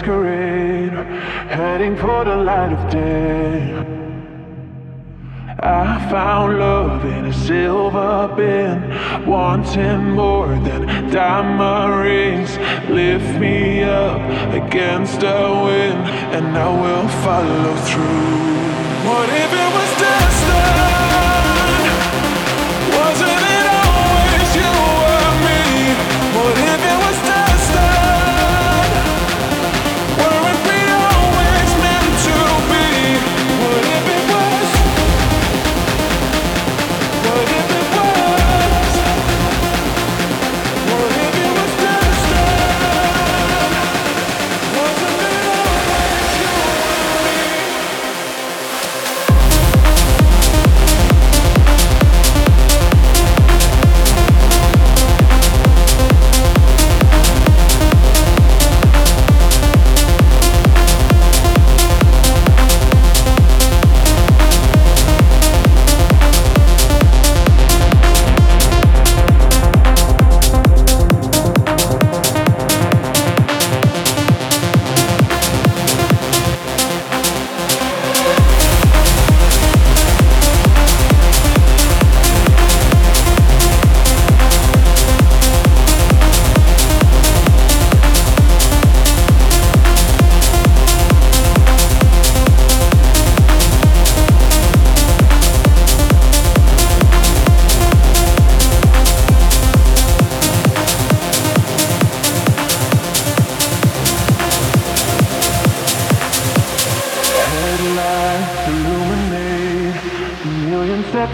masquerade, heading for the light of day. I found love in a silver bin, wanting more than diamond rings. Lift me up against the wind, and I will follow through.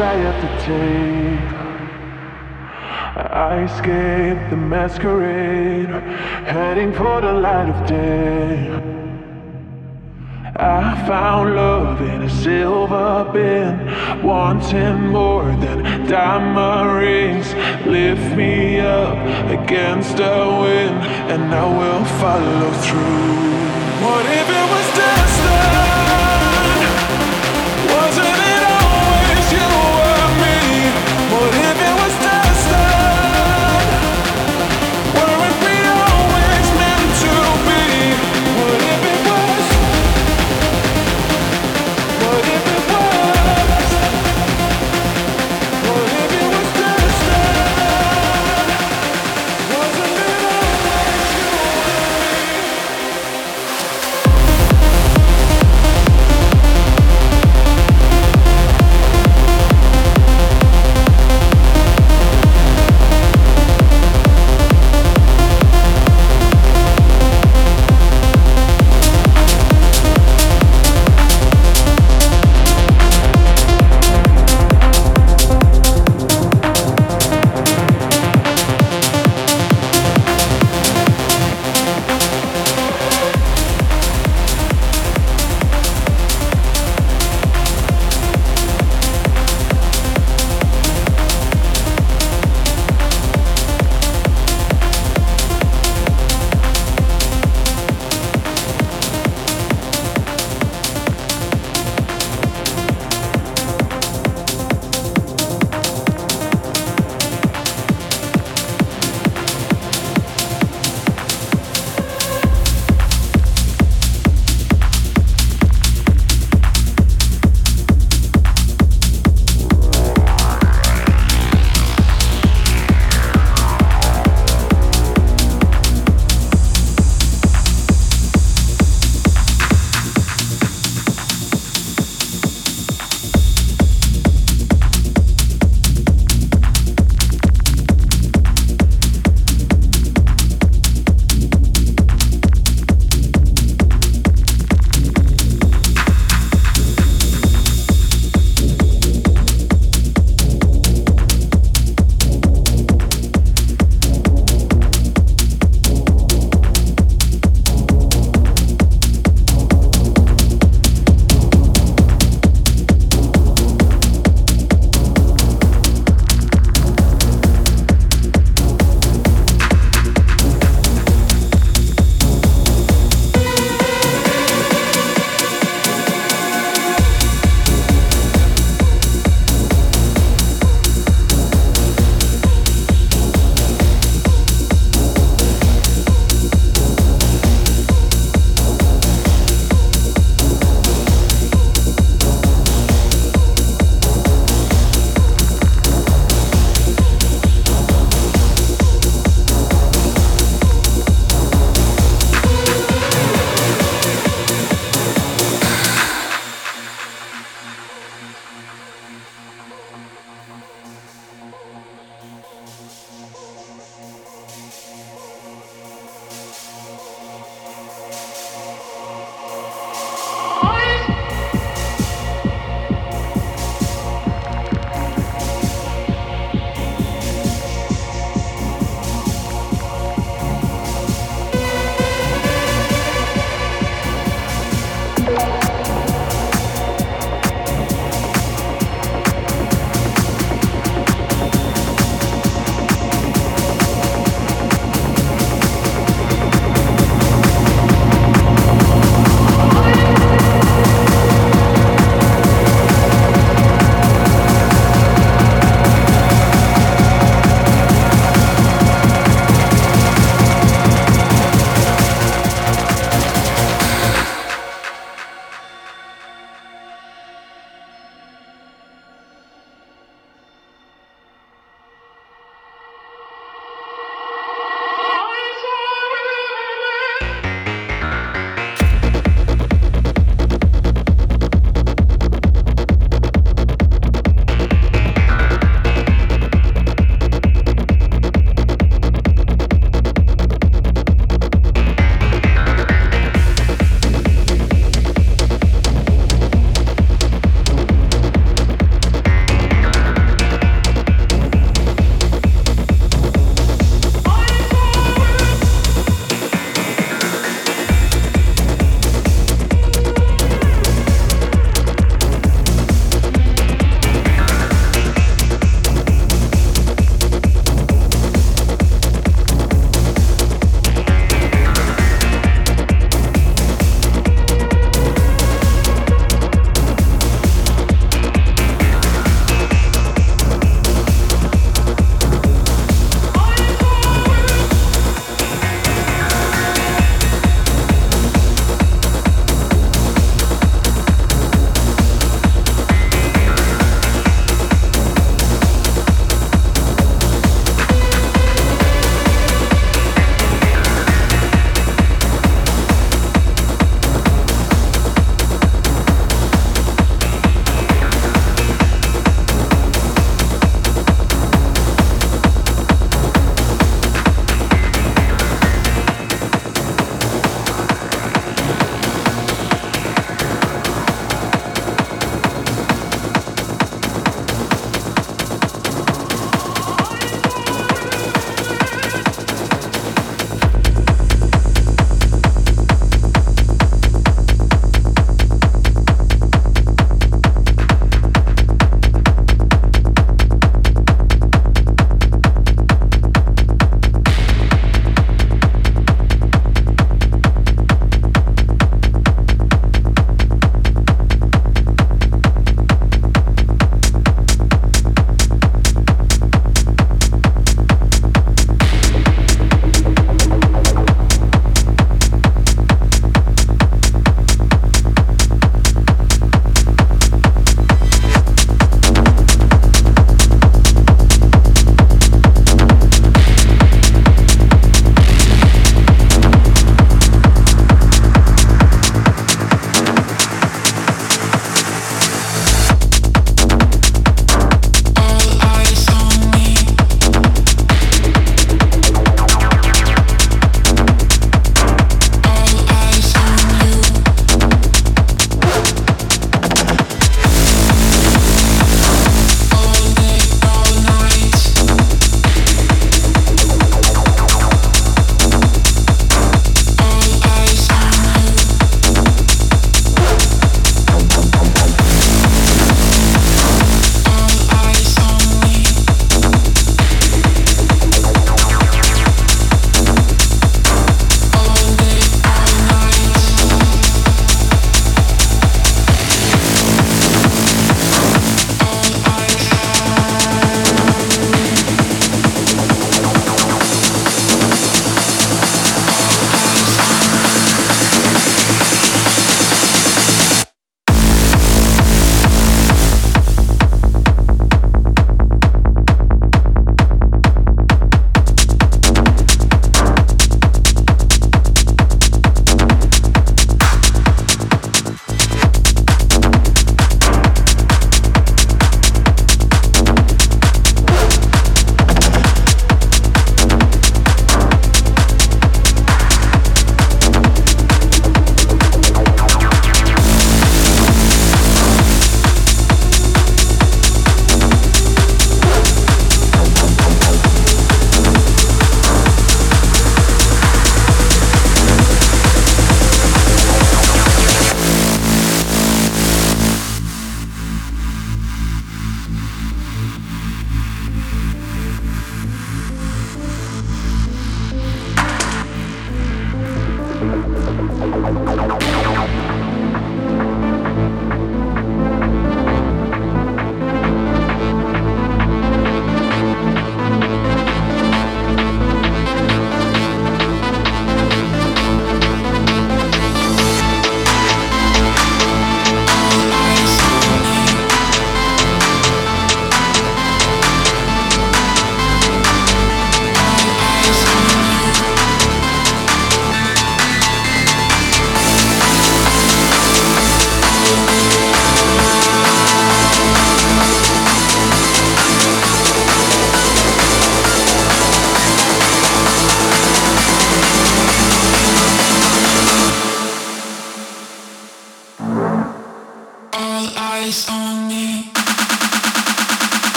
I have to take. I escape the masquerade, heading for the light of day. I found love in a silver bin, wanting more than diamond rings. Lift me up against the wind, and I will follow through. What if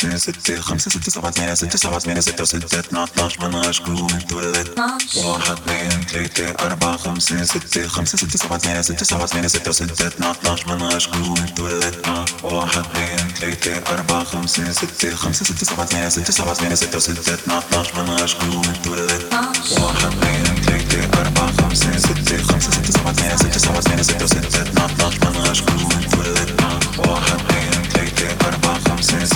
خمسة ستة خمسة ستة سبعة ثمانية ستة سبعة ثمانية ستة وستة اثنا عشر من عشقه ولد واحد اثنين ثلاثة أربعة خمسة ستة خمسة ستة سبعة ثمانية ستة سبعة ثمانية ستة وستة اثنا عشر من عشقه ولد واحد اثنين ثلاثة أربعة خمسة ستة خمسة ستة سبعة ثمانية ستة سبعة ثمانية ستة وستة اثنا عشر من عشقه ولد واحد اثنين ثلاثة أربعة خمسة ستة خمسة ستة سبعة ثمانية ستة سبعة ثمانية ستة وستة اثنا عشر من عشقه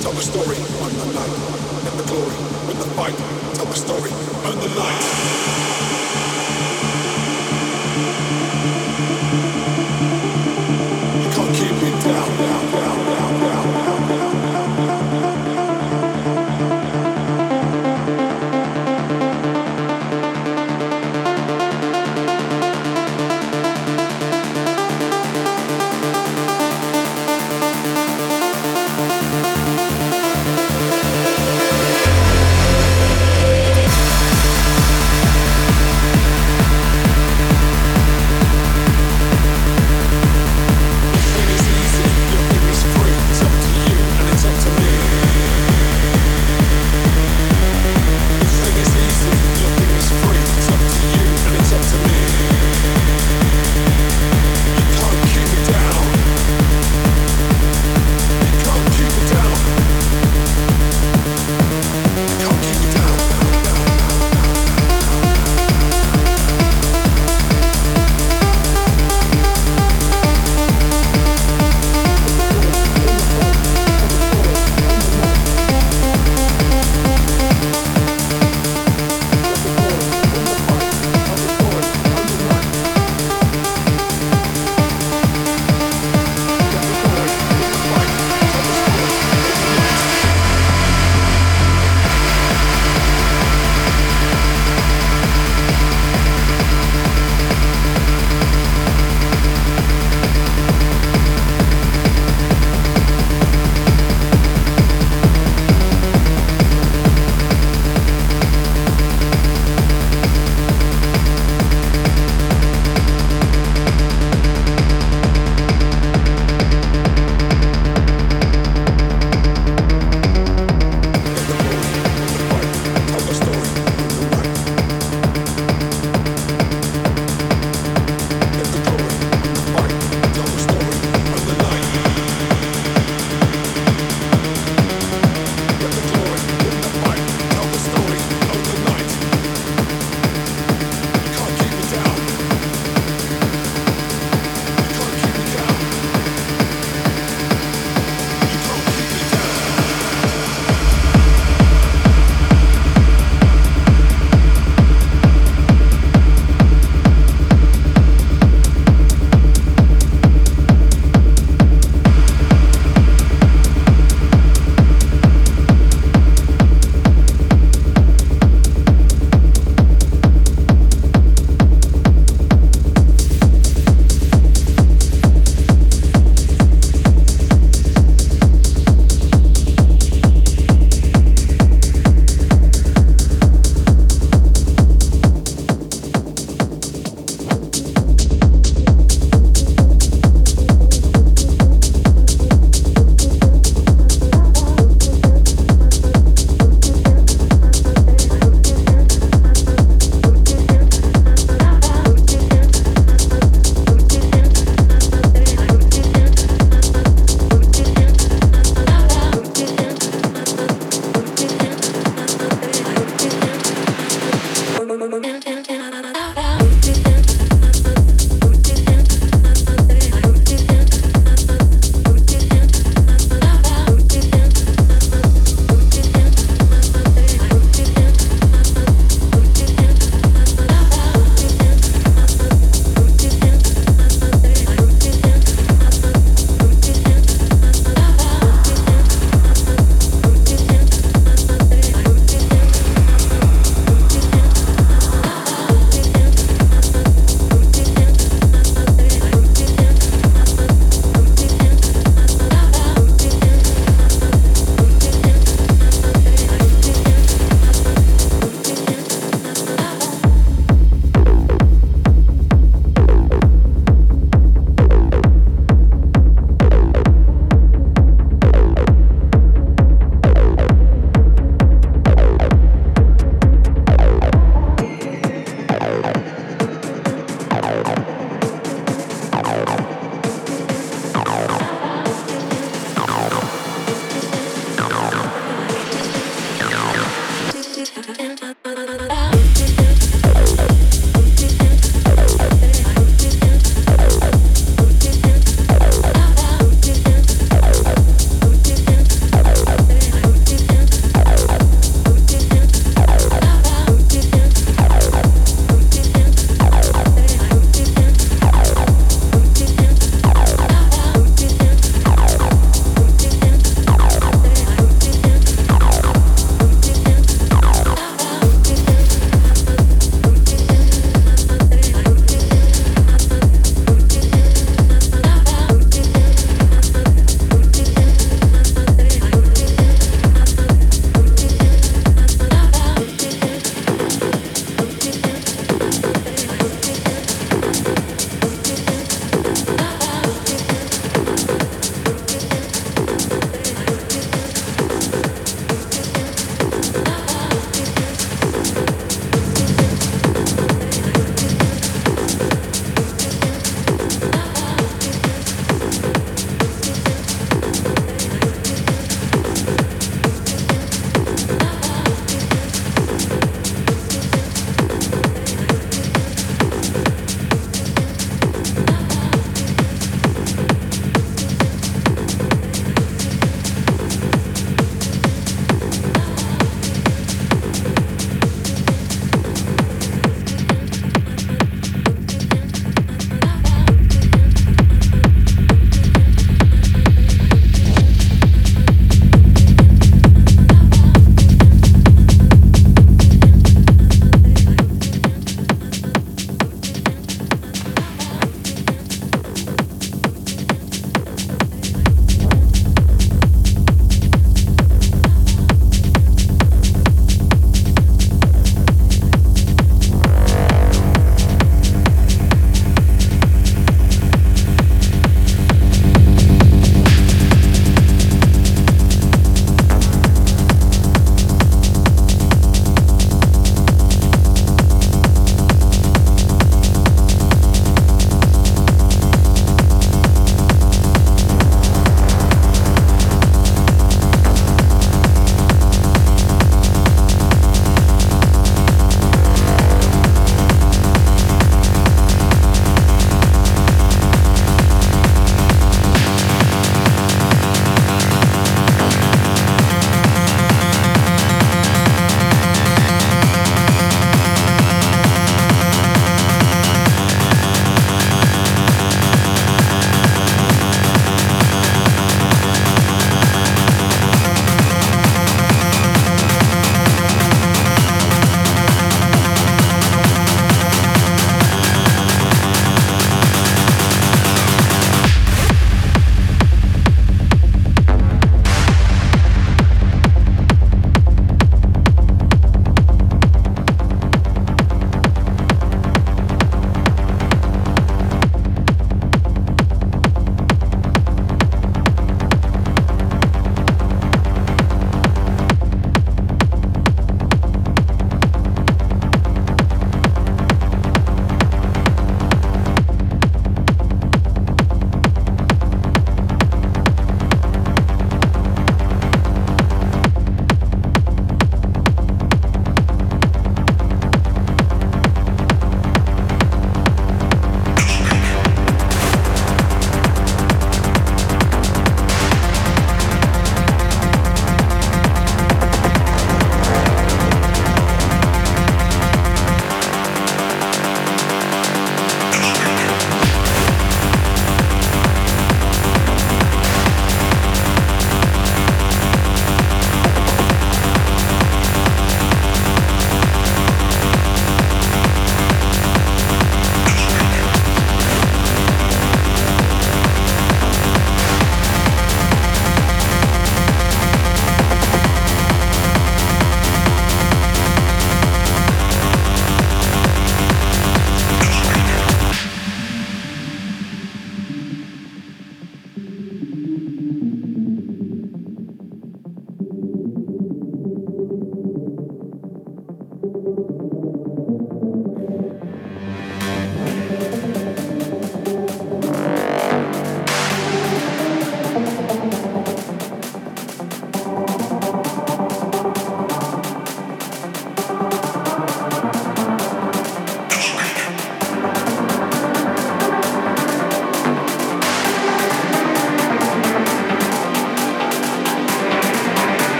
tell the story, burn the light, and the glory, with the fight, tell the story, burn the light.